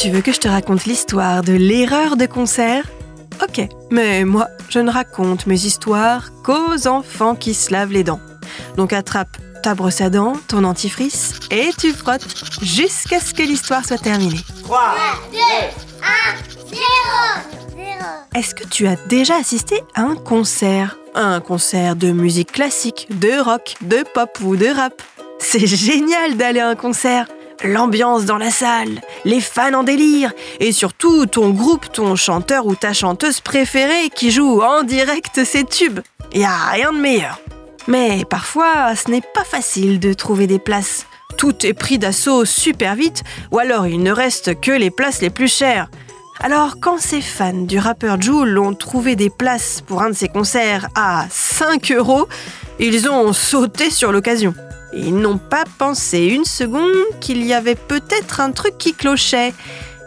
Tu veux que je te raconte l'histoire de l'erreur de concert? Ok, mais moi, je ne raconte mes histoires qu'aux enfants qui se lavent les dents. Donc attrape ta brosse à dents, ton antifrice, et tu frottes jusqu'à ce que l'histoire soit terminée. 3, 2, 1, 0, 0. Est-ce que tu as déjà assisté à un concert? Un concert de musique classique, de rock, de pop ou de rap? C'est génial d'aller à un concert L'ambiance dans la salle, les fans en délire, et surtout ton groupe, ton chanteur ou ta chanteuse préférée qui joue en direct ses tubes. Y a rien de meilleur. Mais parfois, ce n'est pas facile de trouver des places. Tout est pris d'assaut super vite, ou alors il ne reste que les places les plus chères. Alors, quand ces fans du rappeur Joule ont trouvé des places pour un de ses concerts à 5 euros, ils ont sauté sur l'occasion. Ils n'ont pas pensé une seconde qu'il y avait peut-être un truc qui clochait.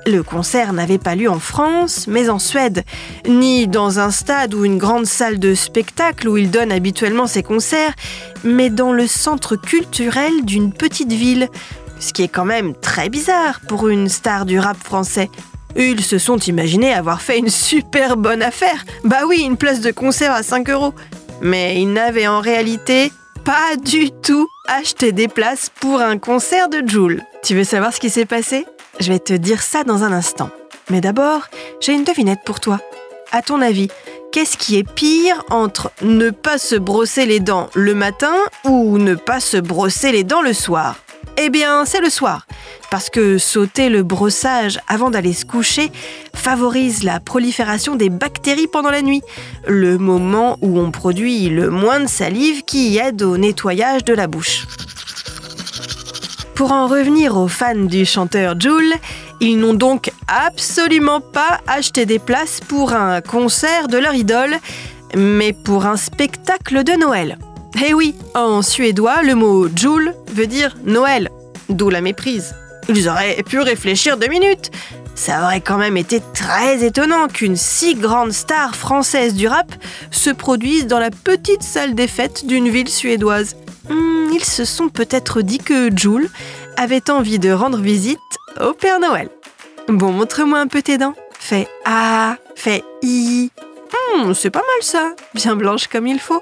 Le concert n'avait pas lieu en France, mais en Suède, ni dans un stade ou une grande salle de spectacle où il donne habituellement ses concerts, mais dans le centre culturel d'une petite ville. Ce qui est quand même très bizarre pour une star du rap français. Ils se sont imaginés avoir fait une super bonne affaire. Bah oui, une place de concert à 5 euros. Mais ils n'avaient en réalité pas du tout acheté des places pour un concert de Joule. Tu veux savoir ce qui s'est passé? Je vais te dire ça dans un instant. Mais d'abord, j'ai une devinette pour toi. À ton avis, qu'est-ce qui est pire entre ne pas se brosser les dents le matin ou ne pas se brosser les dents le soir? Eh bien, c'est le soir. Parce que sauter le brossage avant d'aller se coucher favorise la prolifération des bactéries pendant la nuit, le moment où on produit le moins de salive qui aide au nettoyage de la bouche. Pour en revenir aux fans du chanteur Joule, ils n'ont donc absolument pas acheté des places pour un concert de leur idole, mais pour un spectacle de Noël. Eh oui, en suédois, le mot Joule veut dire Noël, d'où la méprise. Ils auraient pu réfléchir deux minutes. Ça aurait quand même été très étonnant qu'une si grande star française du rap se produise dans la petite salle des fêtes d'une ville suédoise. Hmm, ils se sont peut-être dit que Jules avait envie de rendre visite au Père Noël. Bon, montre-moi un peu tes dents. Fais A, fais I. Hmm, c'est pas mal ça. Bien blanche comme il faut.